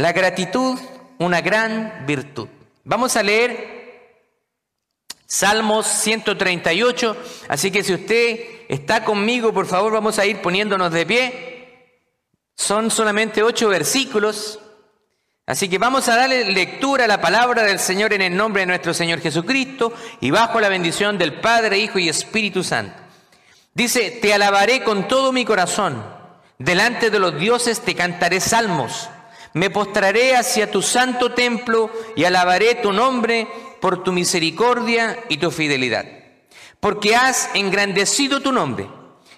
La gratitud, una gran virtud. Vamos a leer Salmos 138, así que si usted está conmigo, por favor, vamos a ir poniéndonos de pie. Son solamente ocho versículos, así que vamos a darle lectura a la palabra del Señor en el nombre de nuestro Señor Jesucristo y bajo la bendición del Padre, Hijo y Espíritu Santo. Dice, te alabaré con todo mi corazón, delante de los dioses te cantaré salmos, me postraré hacia tu santo templo y alabaré tu nombre por tu misericordia y tu fidelidad, porque has engrandecido tu nombre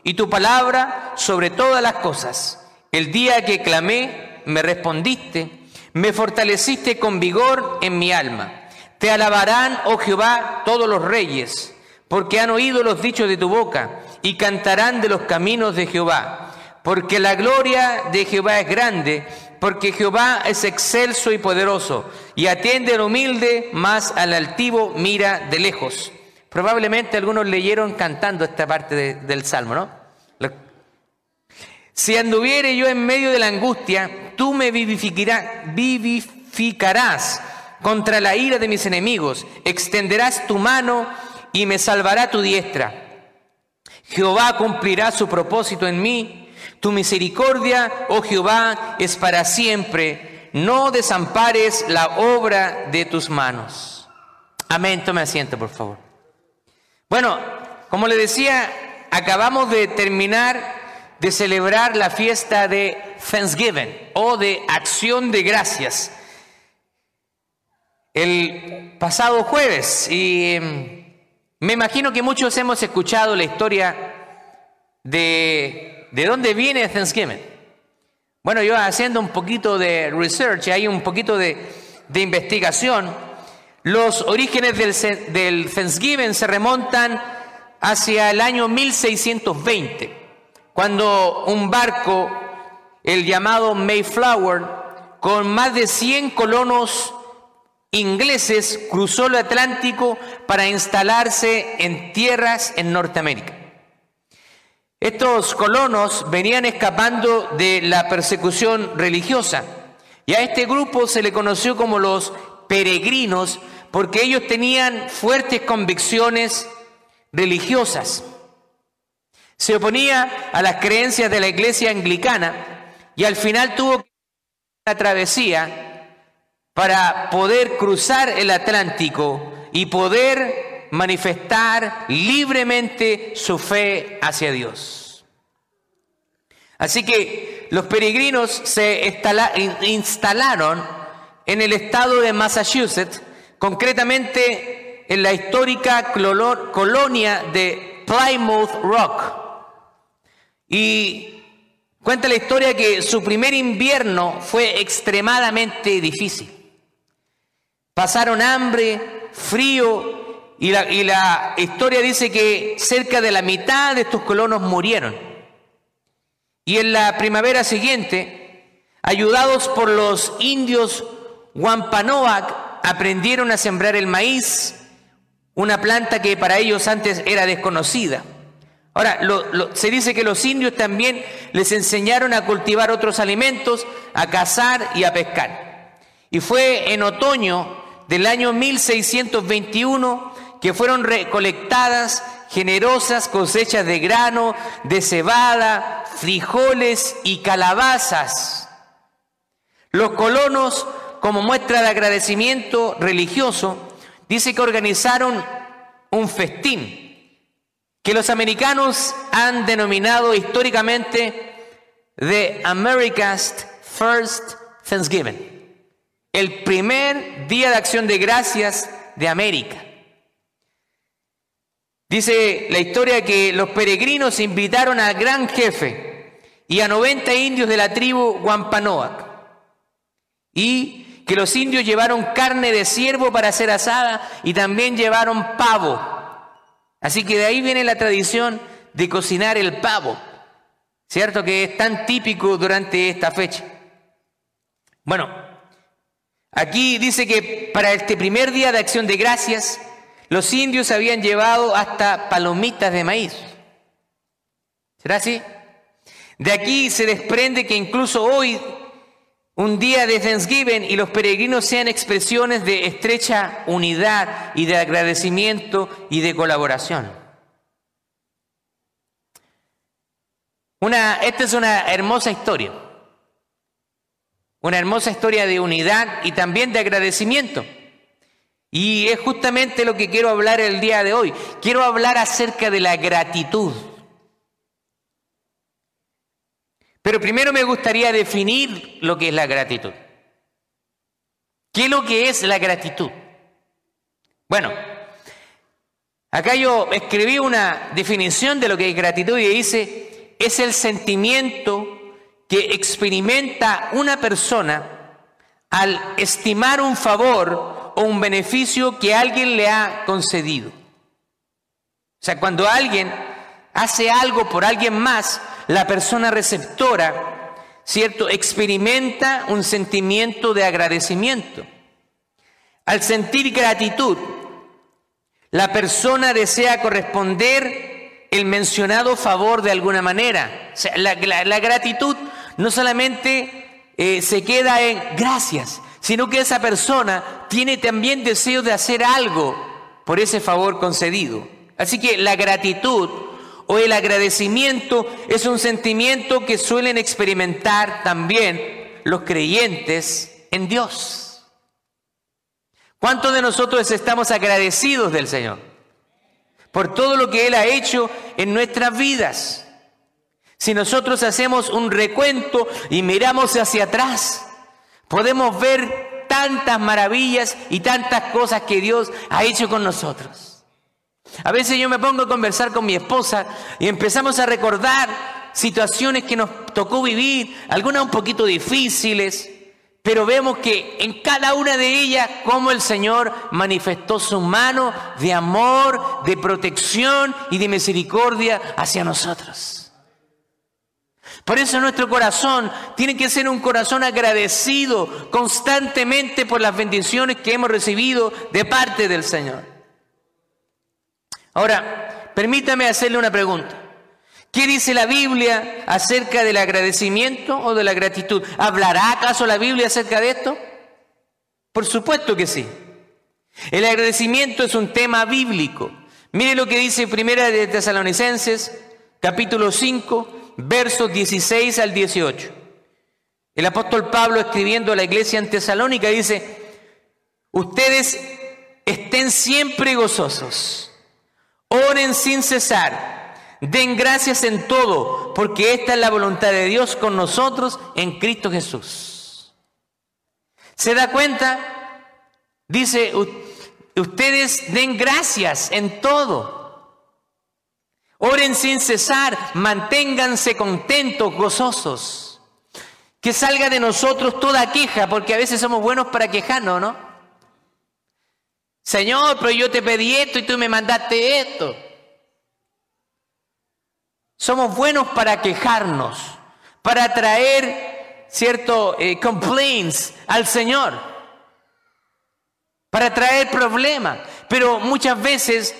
y tu palabra sobre todas las cosas. El día que clamé, me respondiste, me fortaleciste con vigor en mi alma. Te alabarán, oh Jehová, todos los reyes, porque han oído los dichos de tu boca y cantarán de los caminos de Jehová. Porque la gloria de Jehová es grande porque Jehová es excelso y poderoso, y atiende al humilde, más al altivo mira de lejos. Probablemente algunos leyeron cantando esta parte del Salmo, ¿no? Si anduviere yo en medio de la angustia, tú me vivificarás, vivificarás contra la ira de mis enemigos, extenderás tu mano y me salvará tu diestra. Jehová cumplirá su propósito en mí tu misericordia, oh Jehová, es para siempre. No desampares la obra de tus manos. Amén. Tome asiento, por favor. Bueno, como le decía, acabamos de terminar de celebrar la fiesta de Thanksgiving o de acción de gracias. El pasado jueves, y em, me imagino que muchos hemos escuchado la historia de ¿De dónde viene Thanksgiving? Bueno, yo haciendo un poquito de research, hay un poquito de, investigación, los orígenes del, del Thanksgiving se remontan hacia el año 1620, cuando un barco, el llamado Mayflower, con más de 100 colonos ingleses, cruzó el Atlántico para instalarse en tierras en Norteamérica. Estos colonos venían escapando de la persecución religiosa y a este grupo se le conoció como los peregrinos porque ellos tenían fuertes convicciones religiosas. Se oponía a las creencias de la iglesia anglicana y al final tuvo una travesía para poder cruzar el Atlántico y poder manifestar libremente su fe hacia Dios. Así que los peregrinos se instalaron en el estado de Massachusetts, concretamente en la histórica colonia de Plymouth Rock. Y cuenta la historia que su primer invierno fue extremadamente difícil. Pasaron hambre, frío y la, historia dice que cerca de la mitad de estos colonos murieron. Y en la primavera siguiente, ayudados por los indios Wampanoag, aprendieron a sembrar el maíz, una planta que para ellos antes era desconocida. Ahora, se dice que los indios también les enseñaron a cultivar otros alimentos, a cazar y a pescar. Y fue en otoño del año 1621 que fueron recolectadas generosas cosechas de grano, de cebada, frijoles y calabazas. Los colonos, como muestra de agradecimiento religioso, dice que organizaron un festín que los americanos han denominado históricamente The America's First Thanksgiving, el primer día de acción de gracias de América. Dice la historia que los peregrinos invitaron al gran jefe y a 90 indios de la tribu Wampanoag. Y que los indios llevaron carne de ciervo para ser asada y también llevaron pavo. Así que de ahí viene la tradición de cocinar el pavo. ¿Cierto? Que es tan típico durante esta fecha. Bueno, aquí dice que para este primer día de acción de gracias, los indios habían llevado hasta palomitas de maíz. ¿Será así? De aquí se desprende que incluso hoy un día de Thanksgiving y los peregrinos sean expresiones de estrecha unidad y de agradecimiento y de colaboración. Una, esta es una hermosa historia, una hermosa historia de unidad y también de agradecimiento. Y es justamente lo que quiero hablar el día de hoy. Quiero hablar acerca de la gratitud. Pero primero me gustaría definir lo que es la gratitud. ¿Qué es lo que es la gratitud? Bueno, acá yo escribí una definición de lo que es gratitud y dice, es el sentimiento que experimenta una persona al estimar un favor o un beneficio que alguien le ha concedido. O sea, cuando alguien hace algo por alguien más, la persona receptora, ¿cierto? Experimenta un sentimiento de agradecimiento. Al sentir gratitud, la persona desea corresponder el mencionado favor de alguna manera. O sea, la, gratitud no solamente eh, se queda en gracias, sino que esa persona tiene también deseo de hacer algo por ese favor concedido. Así que la gratitud o el agradecimiento es un sentimiento que suelen experimentar también los creyentes en Dios. ¿Cuántos de nosotros estamos agradecidos del Señor por todo lo que Él ha hecho en nuestras vidas? Si nosotros hacemos un recuento y miramos hacia atrás, podemos ver tantas maravillas y tantas cosas que Dios ha hecho con nosotros. A veces yo me pongo a conversar con mi esposa y empezamos a recordar situaciones que nos tocó vivir, algunas un poquito difíciles, pero vemos que en cada una de ellas cómo el Señor manifestó su mano de amor, de protección y de misericordia hacia nosotros. Por eso nuestro corazón tiene que ser un corazón agradecido constantemente por las bendiciones que hemos recibido de parte del Señor. Ahora, permítame hacerle una pregunta. ¿Qué dice la Biblia acerca del agradecimiento o de la gratitud? ¿Hablará acaso la Biblia acerca de esto? Por supuesto que sí. El agradecimiento es un tema bíblico. Mire lo que dice Primera de Tesalonicenses, capítulo 5, versos 16 al 18. El apóstol Pablo escribiendo a la iglesia en Tesalónica dice, ustedes estén siempre gozosos Oren sin cesar. Den gracias en todo, porque esta es la voluntad de Dios con nosotros en Cristo Jesús. ¿Se da cuenta? Dice, ustedes den gracias en todo. Oren sin cesar, manténganse contentos, gozosos. Que salga de nosotros toda queja, porque a veces somos buenos para quejarnos, ¿no? Señor, pero yo te pedí esto y tú me mandaste esto. Somos buenos para quejarnos, para traer cierto eh, complaints al Señor, para traer problemas. Pero muchas veces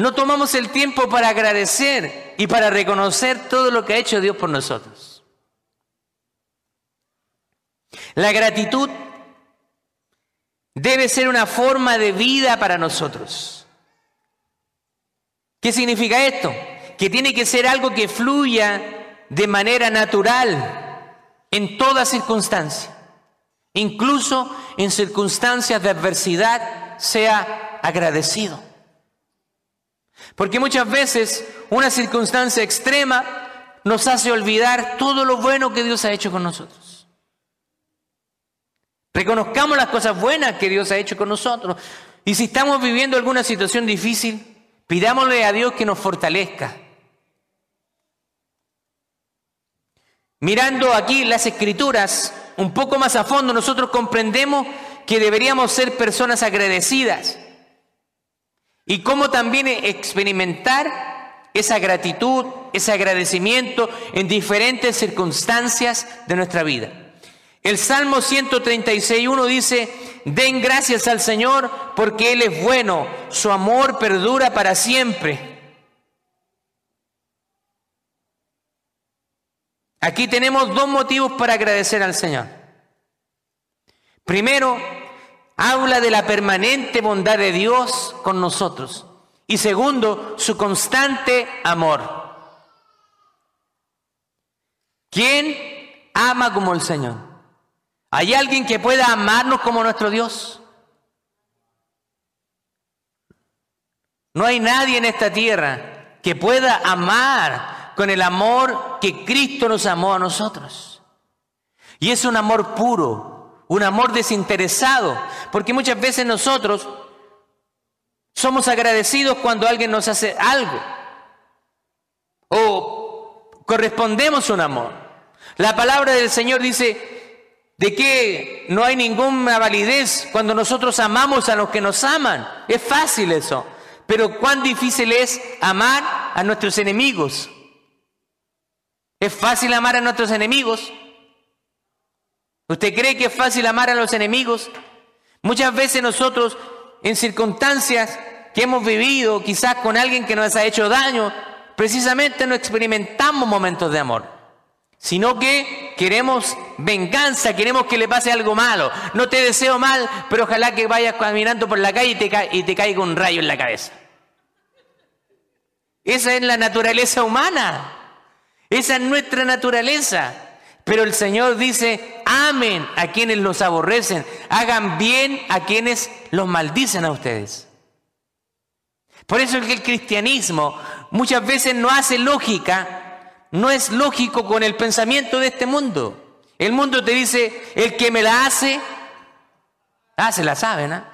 no tomamos el tiempo para agradecer y para reconocer todo lo que ha hecho Dios por nosotros. La gratitud debe ser una forma de vida para nosotros. ¿Qué significa esto? Que tiene que ser algo que fluya de manera natural en toda circunstancia. Incluso en circunstancias de adversidad sea agradecido. Porque muchas veces una circunstancia extrema nos hace olvidar todo lo bueno que Dios ha hecho con nosotros. Reconozcamos las cosas buenas que Dios ha hecho con nosotros. Y si estamos viviendo alguna situación difícil, pidámosle a Dios que nos fortalezca. Mirando aquí las escrituras un poco más a fondo, nosotros comprendemos que deberíamos ser personas agradecidas y cómo también experimentar esa gratitud, ese agradecimiento en diferentes circunstancias de nuestra vida. El Salmo 136.1 dice, den gracias al Señor porque Él es bueno, su amor perdura para siempre. Aquí tenemos dos motivos para agradecer al Señor. Primero, habla de la permanente bondad de Dios con nosotros. Y segundo, su constante amor. ¿Quién ama como el Señor? ¿Hay alguien que pueda amarnos como nuestro Dios? No hay nadie en esta tierra que pueda amar con el amor que Cristo nos amó a nosotros. Y es un amor puro, un amor desinteresado, porque muchas veces nosotros somos agradecidos cuando alguien nos hace algo o correspondemos un amor. La palabra del Señor dice de que no hay ninguna validez cuando nosotros amamos a los que nos aman. Es fácil eso. Pero cuán difícil es amar a nuestros enemigos. ¿Es fácil amar a nuestros enemigos? ¿Usted cree que es fácil amar a los enemigos? Muchas veces nosotros, en circunstancias que hemos vivido, quizás con alguien que nos ha hecho daño, precisamente no experimentamos momentos de amor, sino que queremos venganza, queremos que le pase algo malo. No te deseo mal, pero ojalá que vayas caminando por la calle y te, y te caiga un rayo en la cabeza. Esa es la naturaleza humana. Esa es nuestra naturaleza. Pero el Señor dice, amen a quienes los aborrecen, hagan bien a quienes los maldicen a ustedes. Por eso es que el cristianismo muchas veces no hace lógica, no es lógico con el pensamiento de este mundo. El mundo te dice, el que me la hace, ah, se la saben, ¿ah?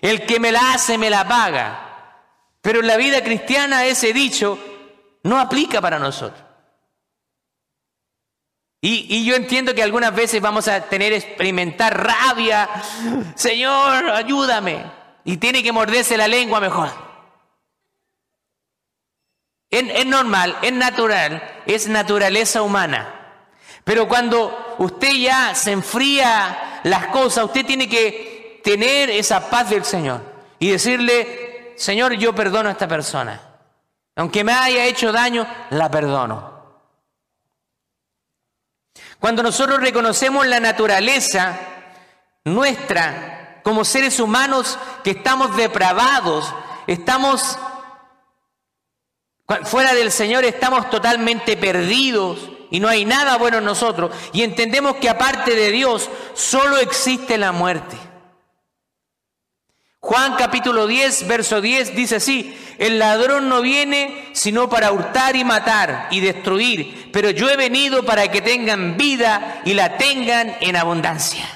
El que me la hace, me la paga. Pero en la vida cristiana ese dicho no aplica para nosotros. Y, yo entiendo que algunas veces vamos a tener experimentar rabia. Señor, ayúdame. Y tiene que morderse la lengua mejor. Es, es normal, es natural, es naturaleza humana. Pero cuando usted ya se enfría las cosas, usted tiene que tener esa paz del Señor y decirle, Señor, yo perdono a esta persona. Aunque me haya hecho daño, la perdono. Cuando nosotros reconocemos la naturaleza nuestra como seres humanos que estamos depravados, estamos fuera del Señor, estamos totalmente perdidos y no hay nada bueno en nosotros y entendemos que aparte de Dios solo existe la muerte. Juan capítulo 10, verso 10 dice así, el ladrón no viene sino para hurtar y matar y destruir, pero yo he venido para que tengan vida y la tengan en abundancia.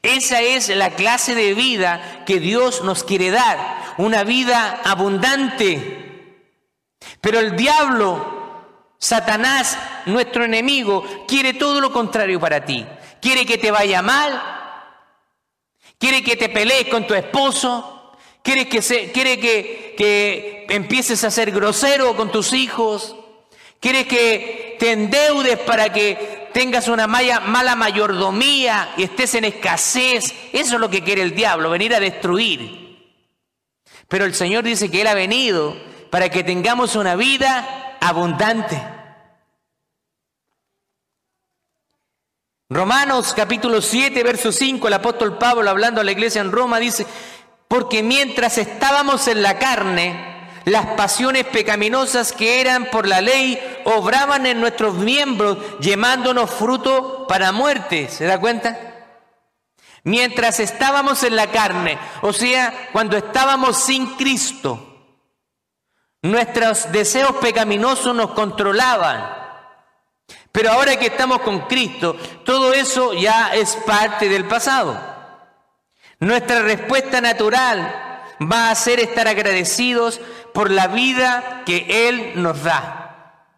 Esa es la clase de vida que Dios nos quiere dar, una vida abundante. Pero el diablo, Satanás, nuestro enemigo, quiere todo lo contrario para ti. Quiere que te vaya mal, quiere que te pelees con tu esposo, quiere que, se, quiere que, que empieces a ser grosero con tus hijos, quiere que te endeudes para que tengas una mala, mala mayordomía y estés en escasez. Eso es lo que quiere el diablo, venir a destruir. Pero el Señor dice que Él ha venido para que tengamos una vida abundante. Romanos capítulo 7, verso 5, el apóstol Pablo hablando a la iglesia en Roma dice, porque mientras estábamos en la carne, las pasiones pecaminosas que eran por la ley obraban en nuestros miembros, llevándonos fruto para muerte. ¿Se da cuenta? Mientras estábamos en la carne, o sea, cuando estábamos sin Cristo, nuestros deseos pecaminosos nos controlaban. Pero ahora que estamos con Cristo, todo eso ya es parte del pasado. Nuestra respuesta natural va a ser estar agradecidos por la vida que Él nos da.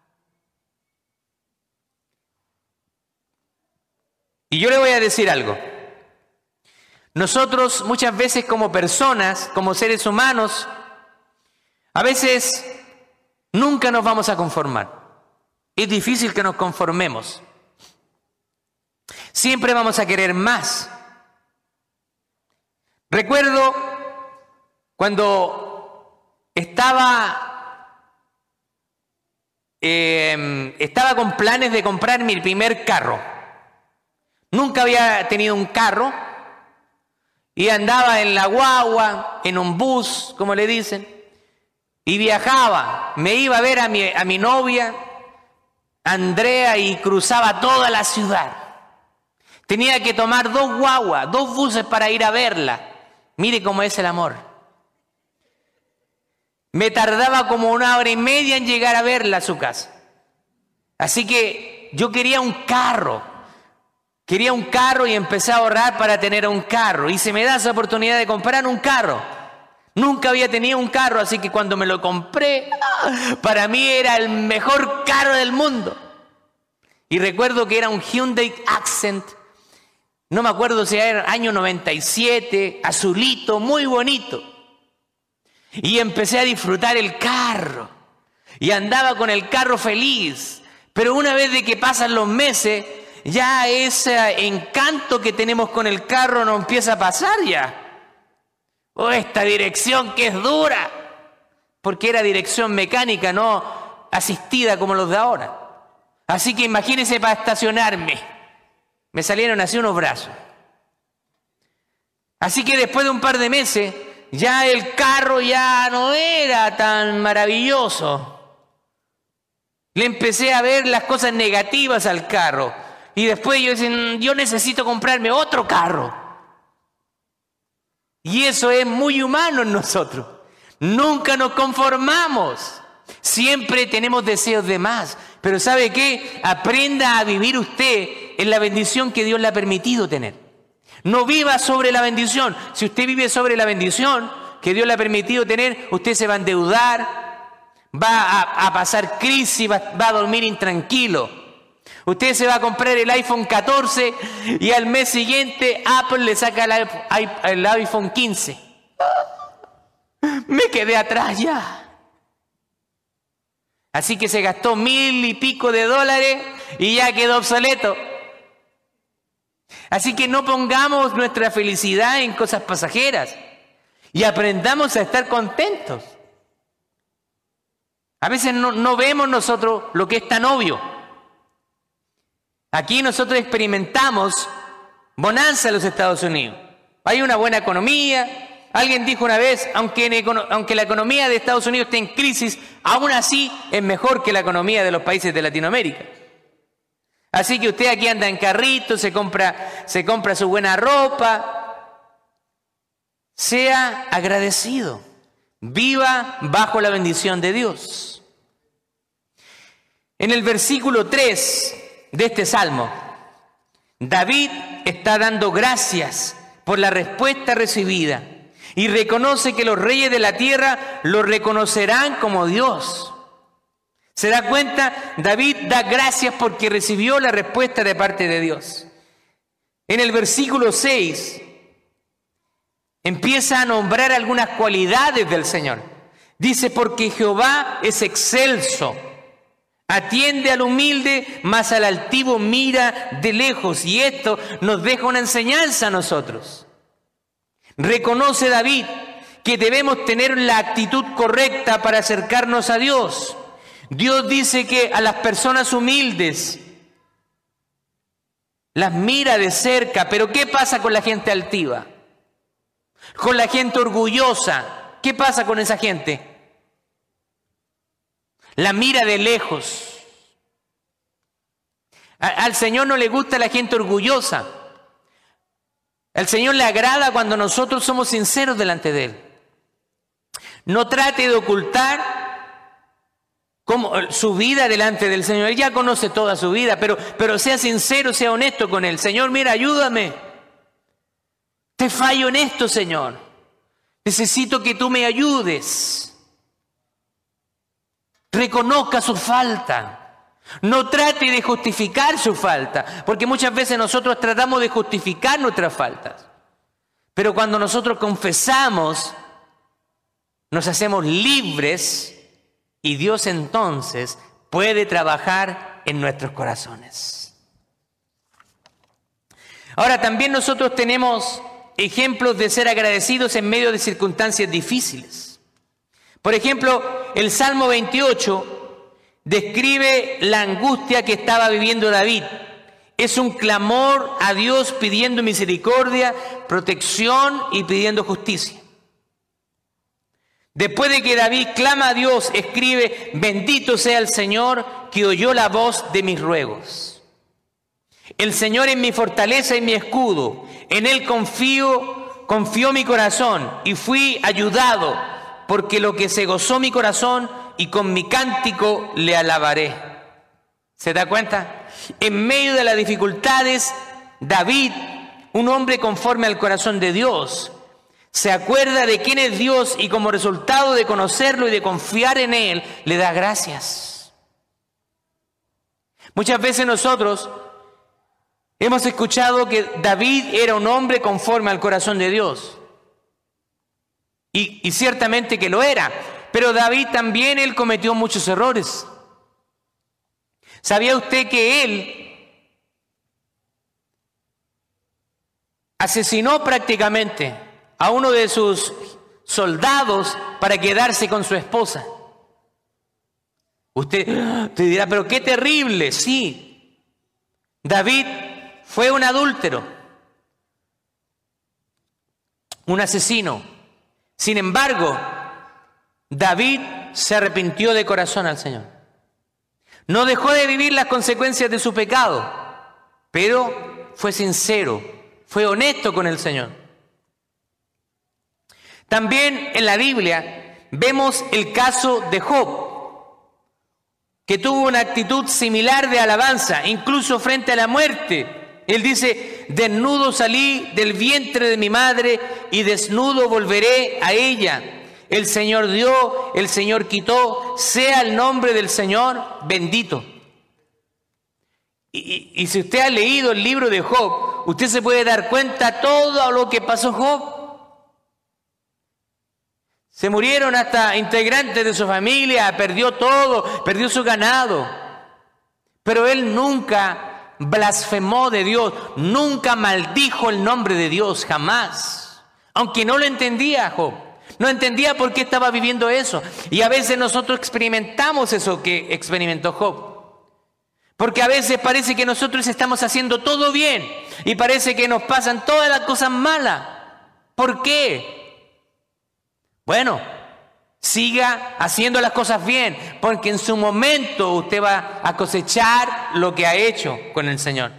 Y yo le voy a decir algo. Nosotros muchas veces como personas, como seres humanos, a veces nunca nos vamos a conformar. Es difícil que nos conformemos. Siempre vamos a querer más. Recuerdo cuando estaba em, estaba con planes de comprar mi primer carro. Nunca había tenido un carro y andaba en la guagua, en un bus, como le dicen, y viajaba. Me iba a ver a mi, a mi novia, Andrea, y cruzaba toda la ciudad. Tenía que tomar dos guaguas, dos buses para ir a verla. Mire cómo es el amor. Me tardaba como una hora y media en llegar a verla a su casa. Así que yo quería un carro. Quería un carro y empecé a ahorrar para tener un carro. Y se me da esa oportunidad de comprar un carro. Nunca había tenido un carro, así que cuando me lo compré, para mí era el mejor carro del mundo. Y recuerdo que era un Hyundai Accent. No me acuerdo si era año 97, azulito, muy bonito. Y empecé a disfrutar el carro. Y andaba con el carro feliz. Pero una vez de que pasan los meses, ya ese encanto que tenemos con el carro no empieza a pasar ya. Oh, esta dirección que es dura. Porque era dirección mecánica, no asistida como los de ahora. Así que imagínense para estacionarme. Me salieron así unos brazos. Así que después de un par de meses, ya el carro ya no era tan maravilloso. Le empecé a ver las cosas negativas al carro. Y después yo decía, mm, yo necesito comprarme otro carro. Y eso es muy humano en nosotros. Nunca nos conformamos. Siempre tenemos deseos de más. Pero ¿sabe qué? Aprenda a vivir usted en la bendición que Dios le ha permitido tener. No viva sobre la bendición. Si usted vive sobre la bendición que Dios le ha permitido tener, usted se va a endeudar, va a, pasar crisis, va, va a dormir intranquilo. Usted se va a comprar el iPhone 14 y al mes siguiente Apple le saca el iPhone 15. Me quedé atrás ya. Así que se gastó mil y pico de dólares y ya quedó obsoleto. Así que no pongamos nuestra felicidad en cosas pasajeras y aprendamos a estar contentos. A veces no, no vemos nosotros lo que es tan obvio. Aquí nosotros experimentamos bonanza en los Estados Unidos. Hay una buena economía. Alguien dijo una vez, aunque, la economía de Estados Unidos esté en crisis, aún así es mejor que la economía de los países de Latinoamérica. Así que usted aquí anda en carrito, se compra, se compra su buena ropa. Sea agradecido. Viva bajo la bendición de Dios. En el versículo 3 de este salmo. David está dando gracias por la respuesta recibida y reconoce que los reyes de la tierra lo reconocerán como Dios. ¿Se da cuenta? David da gracias porque recibió la respuesta de parte de Dios. En el versículo 6 empieza a nombrar algunas cualidades del Señor. Dice, porque Jehová es excelso Atiende al humilde, mas al altivo mira de lejos. Y esto nos deja una enseñanza a nosotros. Reconoce David que debemos tener la actitud correcta para acercarnos a Dios. Dios dice que a las personas humildes las mira de cerca, pero ¿qué pasa con la gente altiva? Con la gente orgullosa, ¿qué pasa con esa gente? La mira de lejos. al Señor no le gusta la gente orgullosa. Al Señor le agrada cuando nosotros somos sinceros delante de Él. No trate de ocultar su vida delante del Señor. Él ya conoce toda su vida, pero, pero sea sincero, sea honesto con Él. Señor, mira, ayúdame. Te fallo en esto, Señor. Necesito que tú me ayudes. Reconozca su falta. No trate de justificar su falta, porque muchas veces nosotros tratamos de justificar nuestras faltas. Pero cuando nosotros confesamos, nos hacemos libres y Dios entonces puede trabajar en nuestros corazones. Ahora también nosotros tenemos ejemplos de ser agradecidos en medio de circunstancias difíciles. Por ejemplo, el Salmo 28 describe la angustia que estaba viviendo David. Es un clamor a Dios pidiendo misericordia, protección y pidiendo justicia. Después de que David clama a Dios, escribe, bendito sea el Señor que oyó la voz de mis ruegos. El Señor es mi fortaleza y mi escudo. En Él confío, confió mi corazón y fui ayudado, porque lo que se gozó mi corazón y con mi cántico le alabaré. ¿Se da cuenta? En medio de las dificultades, David, un hombre conforme al corazón de Dios, se acuerda de quién es Dios y como resultado de conocerlo y de confiar en Él, le da gracias. Muchas veces nosotros hemos escuchado que David era un hombre conforme al corazón de Dios. Y, ciertamente que lo era. Pero David también él cometió muchos errores. ¿Sabía usted que él asesinó prácticamente a uno de sus soldados para quedarse con su esposa. Usted te dirá, pero qué terrible, sí. David fue un adúltero, un asesino. Sin embargo, David se arrepintió de corazón al Señor. No dejó de vivir las consecuencias de su pecado, pero fue sincero, fue honesto con el Señor. También en la Biblia vemos el caso de Job, que tuvo una actitud similar de alabanza, incluso frente a la muerte. Él dice, desnudo salí del vientre de mi madre y desnudo volveré a ella. El Señor dio, el Señor quitó, sea el nombre del Señor bendito. Y, si usted ha leído el libro de Job, usted se puede dar cuenta todo lo que pasó Job. Se murieron hasta integrantes de su familia, perdió todo, perdió su ganado. Pero él nunca blasfemó de Dios, nunca maldijo el nombre de Dios, jamás. Aunque no lo entendía Job. No entendía por qué estaba viviendo eso. Y a veces nosotros experimentamos eso que experimentó Job. Porque a veces parece que nosotros estamos haciendo todo bien y parece que nos pasan todas las cosas malas. ¿Por qué? Bueno, siga haciendo las cosas bien, porque en su momento usted va a cosechar lo que ha hecho con el Señor.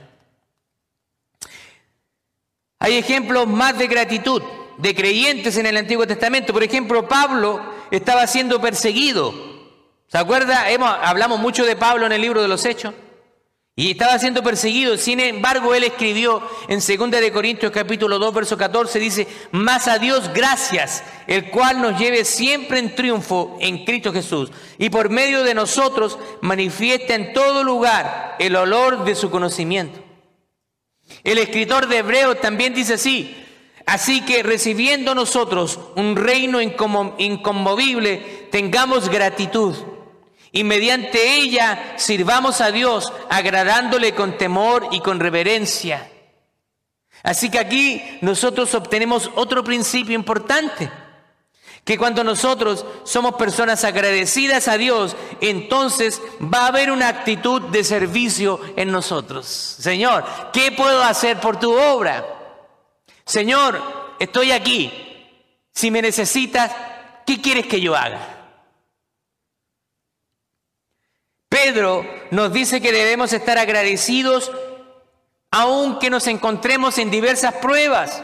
Hay ejemplos más de gratitud de creyentes en el Antiguo Testamento. Por ejemplo, Pablo estaba siendo perseguido. ¿Se acuerda? Hemos, hablamos mucho de Pablo en el libro de los Hechos. Y estaba siendo perseguido. Sin embargo, él escribió en 2 de Corintios capítulo 2, verso 14, dice, más a Dios gracias, el cual nos lleve siempre en triunfo en Cristo Jesús. Y por medio de nosotros manifiesta en todo lugar el olor de su conocimiento. El escritor de Hebreos también dice así, así que recibiendo nosotros un reino inconmovible, tengamos gratitud y mediante ella sirvamos a Dios agradándole con temor y con reverencia. Así que aquí nosotros obtenemos otro principio importante, que cuando nosotros somos personas agradecidas a Dios, entonces va a haber una actitud de servicio en nosotros. Señor, ¿qué puedo hacer por tu obra? Señor, estoy aquí. Si me necesitas, ¿qué quieres que yo haga? Pedro nos dice que debemos estar agradecidos aunque nos encontremos en diversas pruebas,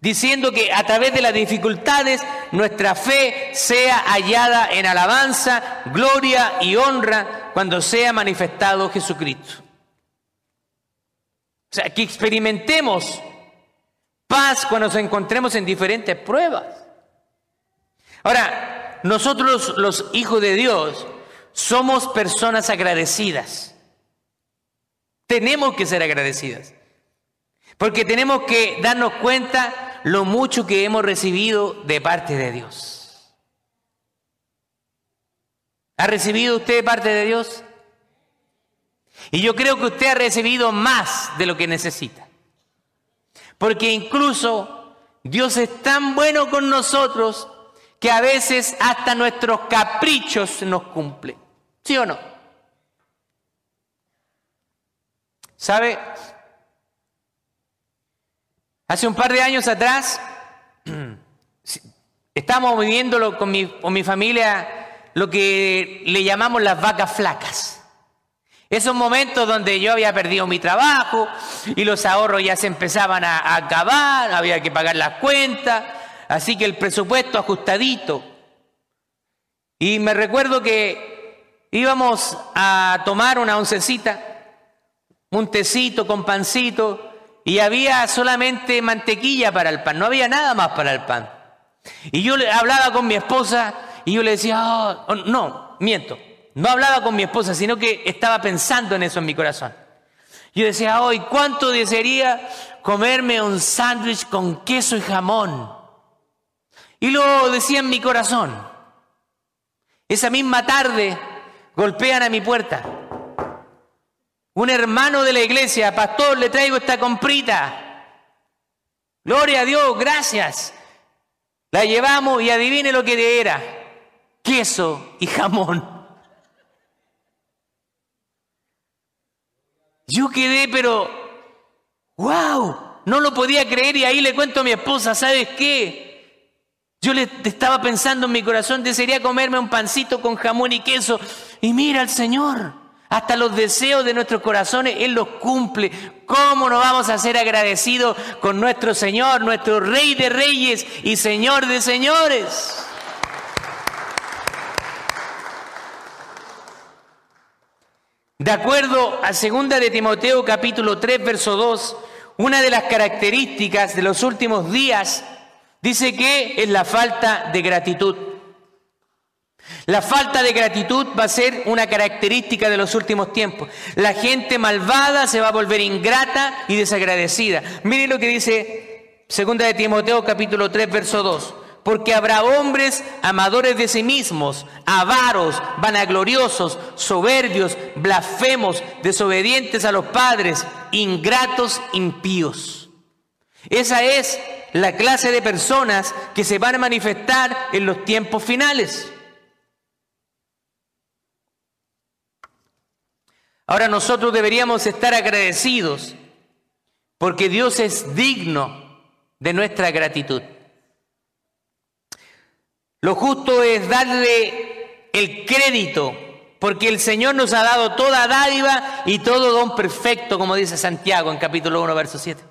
diciendo que a través de las dificultades nuestra fe sea hallada en alabanza, gloria y honra cuando sea manifestado Jesucristo. O sea, que experimentemos paz cuando nos encontremos en diferentes pruebas. Ahora, nosotros los hijos de Dios, somos personas agradecidas. Tenemos que ser agradecidas. Porque tenemos que darnos cuenta lo mucho que hemos recibido de parte de Dios. ¿Ha recibido usted parte de Dios? Y yo creo que usted ha recibido más de lo que necesita. Porque incluso Dios es tan bueno con nosotros que a veces hasta nuestros caprichos nos cumplen. ¿Sí o no? ¿Sabe? Hace un par de años atrás, estábamos viviendo con mi, con mi familia lo que le llamamos las vacas flacas. Esos momentos donde yo había perdido mi trabajo y los ahorros ya se empezaban a, acabar, había que pagar las cuentas, así que el presupuesto ajustadito. Y me recuerdo que íbamos a tomar una oncecita, un tecito con pancito, y había solamente mantequilla para el pan, no había nada más para el pan. Y yo hablaba con mi esposa y yo le decía, oh, no, miento, no hablaba con mi esposa, sino que estaba pensando en eso en mi corazón. Yo decía, hoy, ¿cuánto desearía comerme un sándwich con queso y jamón? Y lo decía en mi corazón. Esa misma tarde golpean a mi puerta. Un hermano de la iglesia, pastor, le traigo esta comprita. Gloria a Dios, gracias. La llevamos y adivine lo que era. Queso y jamón. Yo quedé, pero, wow, no lo podía creer y ahí le cuento a mi esposa, ¿sabes qué? Yo le estaba pensando en mi corazón, desearía comerme un pancito con jamón y queso. Y mira al Señor, hasta los deseos de nuestros corazones, Él los cumple. ¿Cómo no vamos a ser agradecidos con nuestro Señor, nuestro Rey de Reyes y Señor de Señores? De acuerdo a 2 de Timoteo capítulo 3 verso 2, una de las características de los últimos días dice que es la falta de gratitud. La falta de gratitud va a ser una característica de los últimos tiempos. La gente malvada se va a volver ingrata y desagradecida. Miren lo que dice 2 de Timoteo capítulo 3 verso 2 porque habrá hombres amadores de sí mismos, avaros, vanagloriosos, soberbios, blasfemos, desobedientes a los padres, ingratos, impíos. Esa es la clase de personas que se van a manifestar en los tiempos finales. Ahora nosotros deberíamos estar agradecidos porque Dios es digno de nuestra gratitud. Lo justo es darle el crédito, porque el Señor nos ha dado toda dádiva y todo don perfecto, como dice Santiago en capítulo 1, verso 7.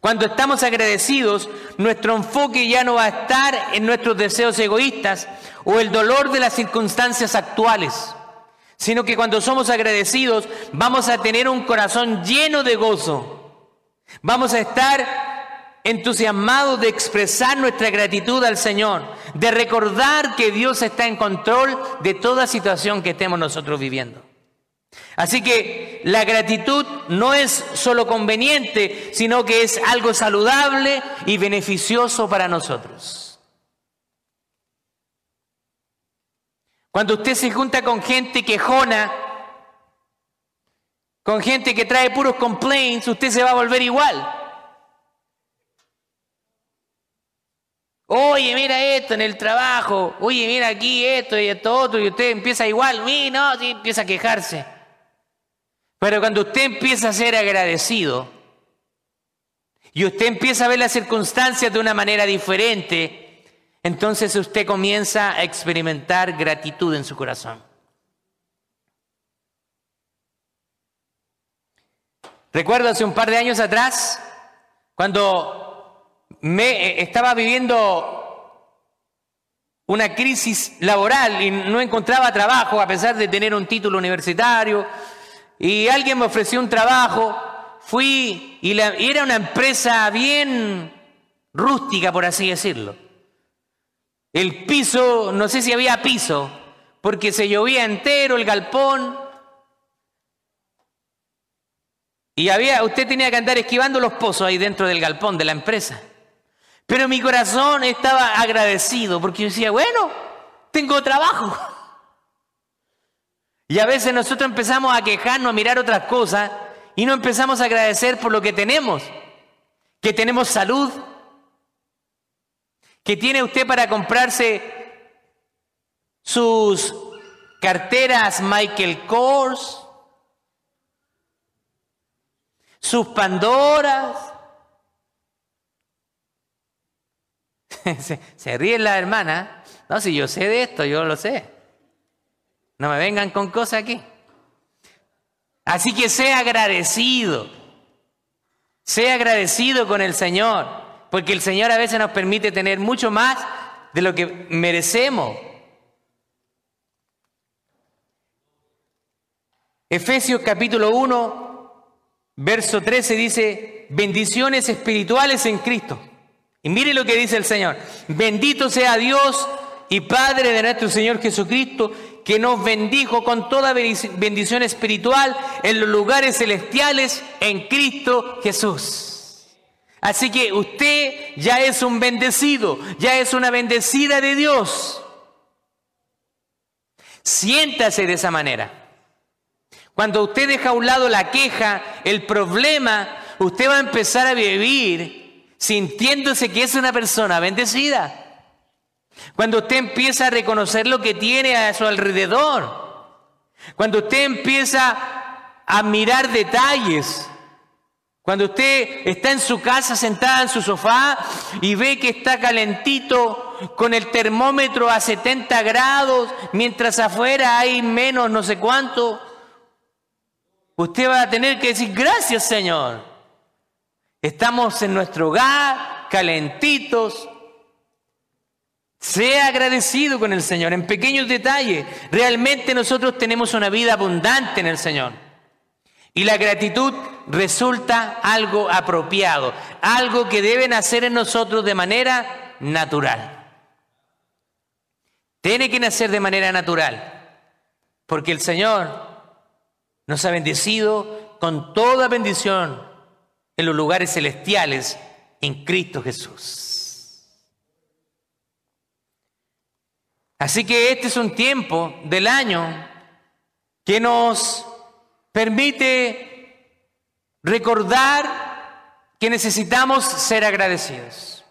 Cuando estamos agradecidos, nuestro enfoque ya no va a estar en nuestros deseos egoístas o el dolor de las circunstancias actuales, sino que cuando somos agradecidos vamos a tener un corazón lleno de gozo. Vamos a estar entusiasmados de expresar nuestra gratitud al Señor, de recordar que Dios está en control de toda situación que estemos nosotros viviendo. Así que la gratitud no es solo conveniente, sino que es algo saludable y beneficioso para nosotros. Cuando usted se junta con gente quejona, con gente que trae puros complaints, usted se va a volver igual. Oye, mira esto en el trabajo. Oye, mira aquí esto y esto otro. Y usted empieza igual. Mí, no, sí, empieza a quejarse. Pero cuando usted empieza a ser agradecido y usted empieza a ver las circunstancias de una manera diferente, entonces usted comienza a experimentar gratitud en su corazón. Recuerdo hace un par de años atrás, cuando me eh, estaba viviendo una crisis laboral y no encontraba trabajo a pesar de tener un título universitario. Y alguien me ofreció un trabajo, fui y, era una empresa bien rústica, por así decirlo. El piso, no sé si había piso, porque se llovía entero el galpón. Y había, usted tenía que andar esquivando los pozos ahí dentro del galpón de la empresa. Pero mi corazón estaba agradecido porque yo decía, bueno, tengo trabajo. Y a veces nosotros empezamos a quejarnos, a mirar otras cosas y no empezamos a agradecer por lo que tenemos. Que tenemos salud, que tiene usted para comprarse sus carteras Michael Kors, sus Pandoras. se, se ríe la hermana. No, si yo sé de esto, yo lo sé. No me vengan con cosas aquí. Así que sea agradecido. Sea agradecido con el Señor, porque el Señor a veces nos permite tener mucho más de lo que merecemos. Efesios capítulo 1, verso 13 dice, bendiciones espirituales en Cristo. Y mire lo que dice el Señor, bendito sea Dios y Padre de nuestro Señor Jesucristo, que nos bendijo con toda bendición espiritual en los lugares celestiales en Cristo Jesús. Así que usted ya es un bendecido, ya es una bendecida de Dios. Siéntase de esa manera. Cuando usted deja a un lado la queja, el problema, usted va a empezar a vivir sintiéndose que es una persona bendecida. Cuando usted empieza a reconocer lo que tiene a su alrededor. Cuando usted empieza a mirar detalles. Cuando usted está en su casa sentada en su sofá y ve que está calentito con el termómetro a 70 grados, mientras afuera hay menos no sé cuánto, usted va a tener que decir, gracias Señor. Estamos en nuestro hogar, calentitos. Sea agradecido con el Señor en pequeños detalles. Realmente nosotros tenemos una vida abundante en el Señor. Y la gratitud resulta algo apropiado, algo que deben hacer en nosotros de manera natural. Tiene que nacer de manera natural, porque el Señor nos ha bendecido con toda bendición en los lugares celestiales en Cristo Jesús. Así que este es un tiempo del año que nos permite recordar que necesitamos ser agradecidos.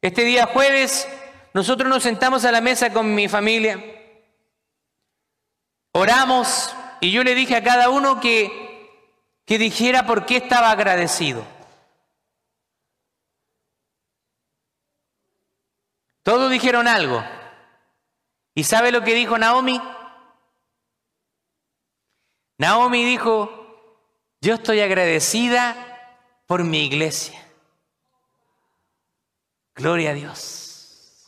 Este día jueves nosotros nos sentamos a la mesa con mi familia, oramos y yo le dije a cada uno que, que dijera por qué estaba agradecido. Todos dijeron algo. ¿Y sabe lo que dijo Naomi? Naomi dijo, yo estoy agradecida por mi iglesia. Gloria a Dios.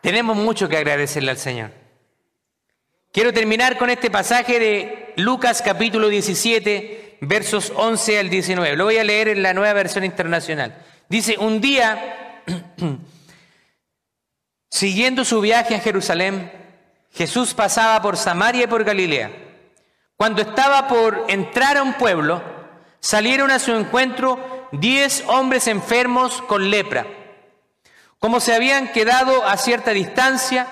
Tenemos mucho que agradecerle al Señor. Quiero terminar con este pasaje de Lucas capítulo 17, versos 11 al 19. Lo voy a leer en la nueva versión internacional. Dice, un día, siguiendo su viaje a Jerusalén, Jesús pasaba por Samaria y por Galilea. Cuando estaba por entrar a un pueblo, salieron a su encuentro diez hombres enfermos con lepra como se habían quedado a cierta distancia,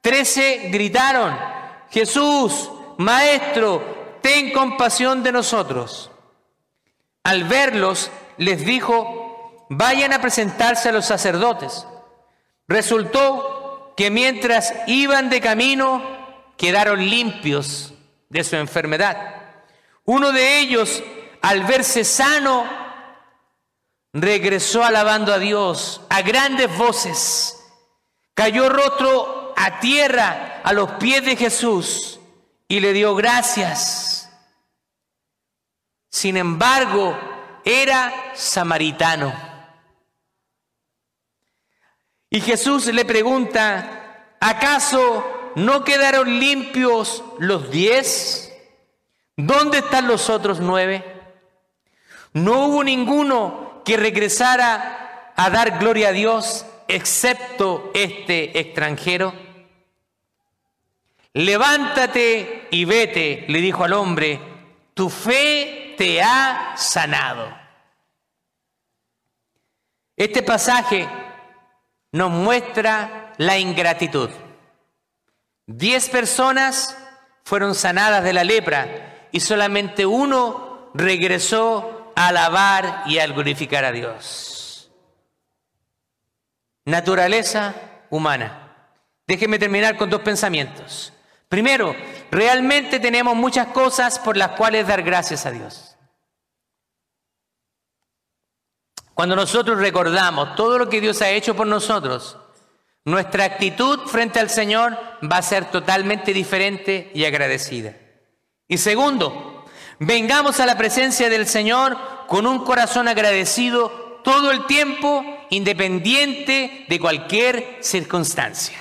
trece gritaron, Jesús, Maestro, ten compasión de nosotros. Al verlos, les dijo, vayan a presentarse a los sacerdotes. Resultó que mientras iban de camino, quedaron limpios de su enfermedad. Uno de ellos, al verse sano, regresó alabando a Dios a grandes voces. Cayó rostro a tierra a los pies de Jesús y le dio gracias. Sin embargo, era samaritano. Y Jesús le pregunta, ¿acaso no quedaron limpios los diez? ¿Dónde están los otros nueve? No hubo ninguno que regresara a dar gloria a Dios excepto este extranjero? Levántate y vete, le dijo al hombre, tu fe te ha sanado. Este pasaje nos muestra la ingratitud. Diez personas fueron sanadas de la lepra y solamente uno regresó alabar y al glorificar a Dios. naturaleza humana. Déjeme terminar con dos pensamientos. Primero, realmente tenemos muchas cosas por las cuales dar gracias a Dios. Cuando nosotros recordamos todo lo que Dios ha hecho por nosotros, nuestra actitud frente al Señor va a ser totalmente diferente y agradecida. Y segundo, vengamos a la presencia del Señor con un corazón agradecido todo el tiempo, independiente de cualquier circunstancia.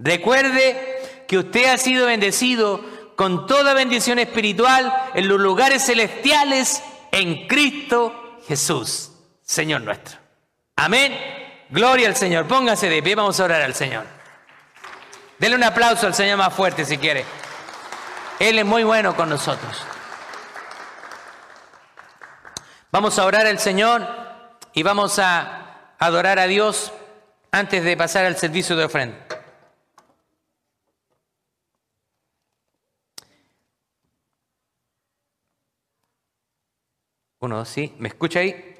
Recuerde que usted ha sido bendecido con toda bendición espiritual en los lugares celestiales en Cristo Jesús, Señor nuestro. Amén. Gloria al Señor. Póngase de pie, vamos a orar al Señor. Dele un aplauso al Señor más fuerte si quiere. Él es muy bueno con nosotros. Vamos a orar al Señor y vamos a adorar a Dios antes de pasar al servicio de ofrenda. Uno, sí, ¿me escucha ahí?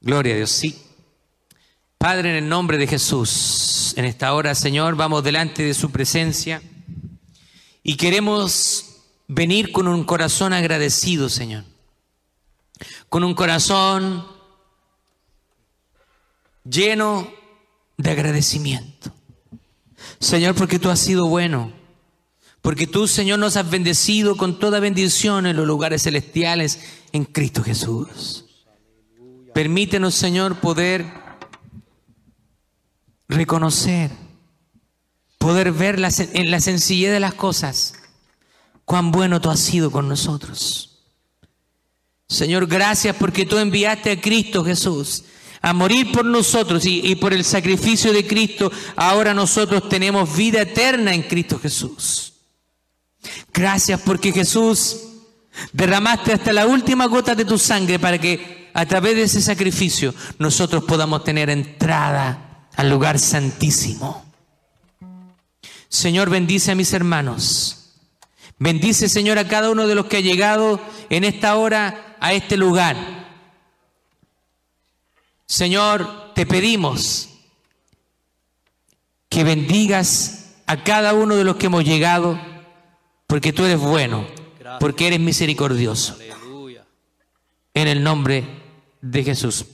Gloria a Dios, sí. Padre, en el nombre de Jesús, en esta hora, Señor, vamos delante de su presencia y queremos venir con un corazón agradecido, Señor. Con un corazón lleno de agradecimiento. Señor, porque tú has sido bueno. Porque tú, Señor, nos has bendecido con toda bendición en los lugares celestiales en Cristo Jesús. Permítenos, Señor, poder reconocer, poder ver en la sencillez de las cosas cuán bueno tú has sido con nosotros. Señor, gracias porque tú enviaste a Cristo Jesús a morir por nosotros y, y, por el sacrificio de Cristo, ahora nosotros tenemos vida eterna en Cristo Jesús. Gracias porque Jesús derramaste hasta la última gota de tu sangre para que a través de ese sacrificio nosotros podamos tener entrada al lugar santísimo. Señor, bendice a mis hermanos. Bendice, Señor, a cada uno de los que ha llegado en esta hora a este lugar. Señor, te pedimos que bendigas a cada uno de los que hemos llegado, porque tú eres bueno, porque eres misericordioso. En el nombre de Jesús.